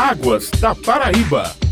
Águas da Paraíba.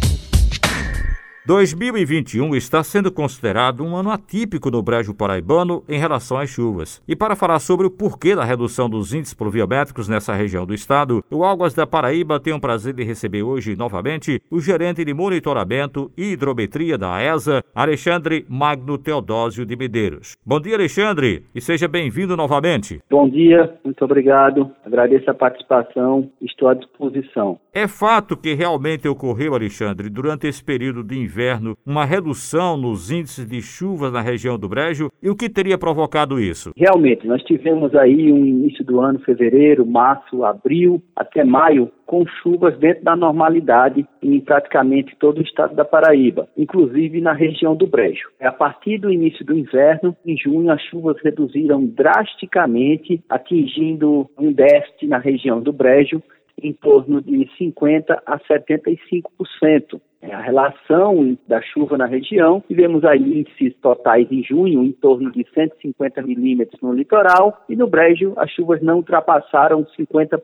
2021 está sendo considerado um ano atípico no Brejo Paraibano em relação às chuvas. E para falar sobre o porquê da redução dos índices pluviométricos nessa região do estado, o Águas da Paraíba tem o prazer de receber hoje novamente o gerente de monitoramento e hidrometria da ESA, Alexandre Magno Teodósio de Medeiros. Bom dia, Alexandre, e seja bem-vindo novamente. Bom dia, muito obrigado. Agradeço a participação, estou à disposição. É fato que realmente ocorreu, Alexandre, durante esse período de inverno inverno uma redução nos índices de chuvas na região do Brejo e o que teria provocado isso? Realmente, nós tivemos aí um início do ano, fevereiro, março, abril, até maio, com chuvas dentro da normalidade em praticamente todo o estado da Paraíba, inclusive na região do Brejo. A partir do início do inverno, em junho, as chuvas reduziram drasticamente, atingindo um déficit na região do Brejo em torno de 50% a 75%. A relação da chuva na região, tivemos aí índices totais em junho em torno de 150 milímetros no litoral e no Brejo as chuvas não ultrapassaram 50%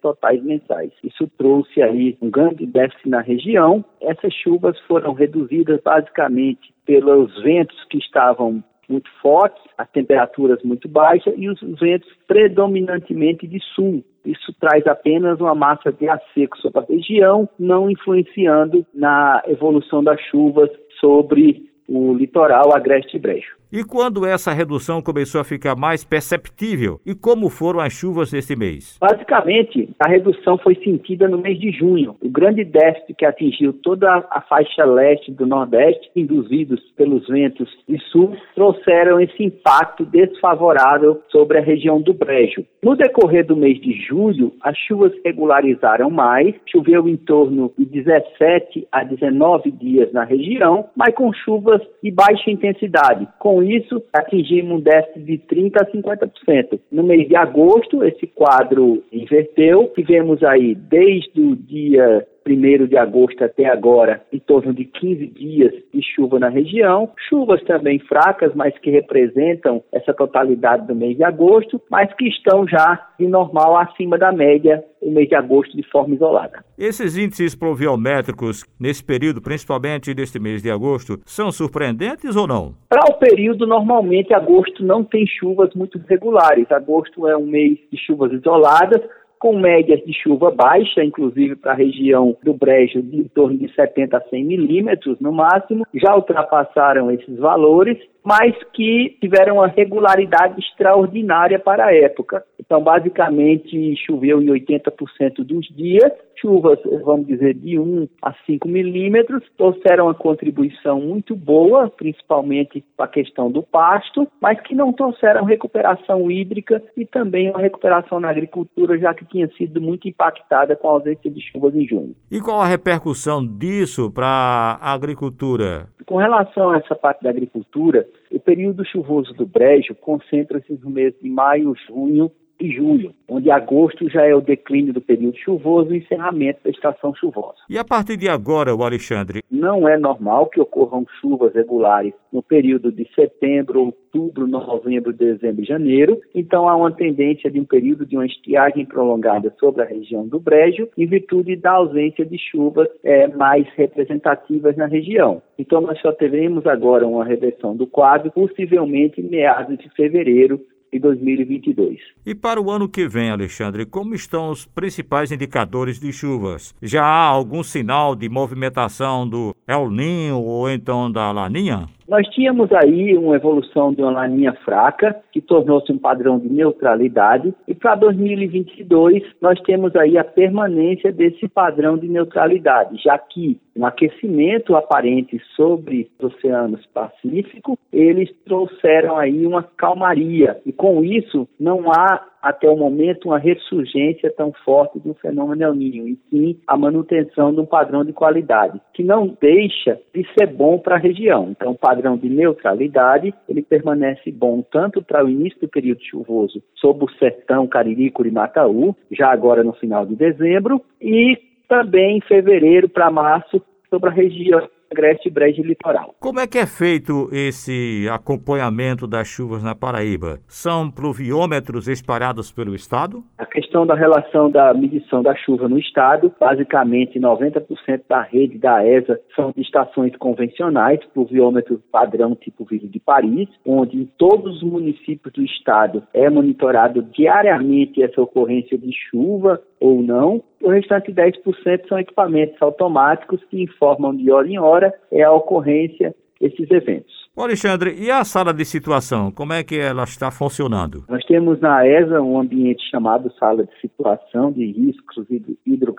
totais mensais. Isso trouxe aí um grande déficit na região. Essas chuvas foram reduzidas basicamente pelos ventos que estavam muito fortes, as temperaturas muito baixas e os ventos predominantemente de sul. Isso traz apenas uma massa de ar seco sobre a região, não influenciando na evolução das chuvas sobre o litoral agreste brejo. E quando essa redução começou a ficar mais perceptível? E como foram as chuvas nesse mês? Basicamente, a redução foi sentida no mês de junho. O grande déficit que atingiu toda a faixa leste do Nordeste, induzidos pelos ventos de sul, trouxeram esse impacto desfavorável sobre a região do Brejo. No decorrer do mês de julho, as chuvas regularizaram mais, choveu em torno de 17 a 19 dias na região, mas com chuvas de baixa intensidade. Com isso, atingimos um déficit de 30% a 50%. No mês de agosto, esse quadro inverteu. Tivemos aí, desde o dia 1 de agosto até agora, em torno de 15 dias de chuva na região. Chuvas também fracas, mas que representam essa totalidade do mês de agosto, mas que estão já de normal acima da média o mês de agosto de forma isolada. Esses índices pluviométricos nesse período, principalmente neste mês de agosto, são surpreendentes ou não? Para o período, normalmente agosto não tem chuvas muito regulares. Agosto é um mês de chuvas isoladas, com médias de chuva baixa, inclusive para a região do Brejo, de em torno de 70 a 100 milímetros no máximo, já ultrapassaram esses valores, mas que tiveram uma regularidade extraordinária para a época. Então, basicamente, choveu em 80% dos dias, chuvas, vamos dizer, de 1 a 5 milímetros, trouxeram uma contribuição muito boa, principalmente para a questão do pasto, mas que não trouxeram recuperação hídrica e também uma recuperação na agricultura, já que tinha sido muito impactada com a ausência de chuvas em junho. E qual a repercussão disso para a agricultura? Com relação a essa parte da agricultura, o período chuvoso do Brejo concentra-se no mês de maio, junho e julho, onde agosto já é o declínio do período chuvoso e encerramento da estação chuvosa. E a partir de agora, o Alexandre? Não é normal que ocorram chuvas regulares no período de setembro, outubro, novembro, dezembro e janeiro. Então há uma tendência de um período de uma estiagem prolongada sobre a região do Brejo, em virtude da ausência de chuvas é, mais representativas na região. Então nós só teremos agora uma reversão do quadro, possivelmente em meados de fevereiro de 2022. E para o ano que vem, Alexandre, como estão os principais indicadores de chuvas? Já há algum sinal de movimentação do El Ninho ou então da Laninha? Nós tínhamos aí uma evolução de uma laninha fraca, que tornou-se um padrão de neutralidade, e para 2022 nós temos aí a permanência desse padrão de neutralidade, já que um aquecimento aparente sobre os oceanos Pacífico, eles trouxeram aí uma calmaria, e com isso não há até o momento uma ressurgência tão forte do fenômeno El e sim a manutenção de um padrão de qualidade, que não deixa de ser bom para a região. Então, o padrão de neutralidade, ele permanece bom tanto para o início do período chuvoso sobre o sertão Cariri, Curimataú, já agora no final de dezembro, e também em fevereiro para março sobre a região agreste brejo litoral. Como é que é feito esse acompanhamento das chuvas na Paraíba? São pluviômetros espalhados pelo estado? A questão da relação da medição da chuva no estado, basicamente 90% da rede da ESA são estações convencionais, pluviômetro padrão tipo Vila de Paris, onde em todos os municípios do estado é monitorado diariamente essa ocorrência de chuva ou não. O restante 10% são equipamentos automáticos que informam de hora em hora é a ocorrência desses eventos. Alexandre, e a sala de situação, como é que ela está funcionando? Nós temos na ESA um ambiente chamado sala de situação de riscos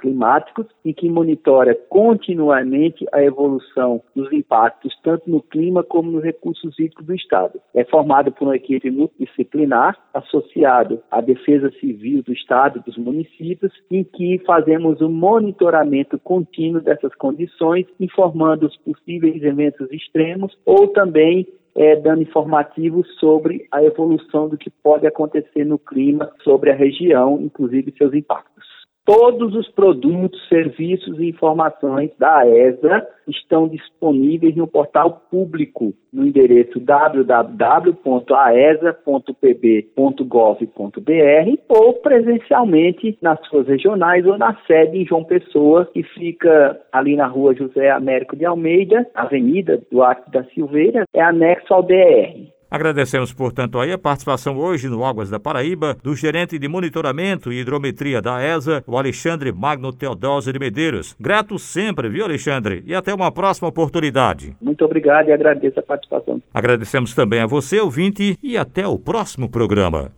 hidroclimáticos, em que monitora continuamente a evolução dos impactos tanto no clima como nos recursos hídricos do Estado. É formado por uma equipe multidisciplinar, associado à Defesa Civil do Estado e dos municípios, em que fazemos um monitoramento contínuo dessas condições, informando os possíveis eventos extremos ou também é, dando informativos sobre a evolução do que pode acontecer no clima sobre a região, inclusive seus impactos. Todos os produtos, serviços e informações da ESA estão disponíveis no portal público no endereço www.aesa.pb.gov.br ou presencialmente nas suas regionais ou na sede em João Pessoa, que fica ali na rua José Américo de Almeida, Avenida Duarte da Silveira, é anexo ao DR. Agradecemos, portanto, aí a participação hoje no Águas da Paraíba do gerente de monitoramento e hidrometria da ESA, o Alexandre Magno Teodósio de Medeiros. Grato sempre, viu, Alexandre? E até uma próxima oportunidade. Muito obrigado e agradeço a participação. Agradecemos também a você, ouvinte, e até o próximo programa.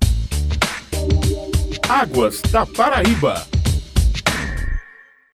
Águas da Paraíba.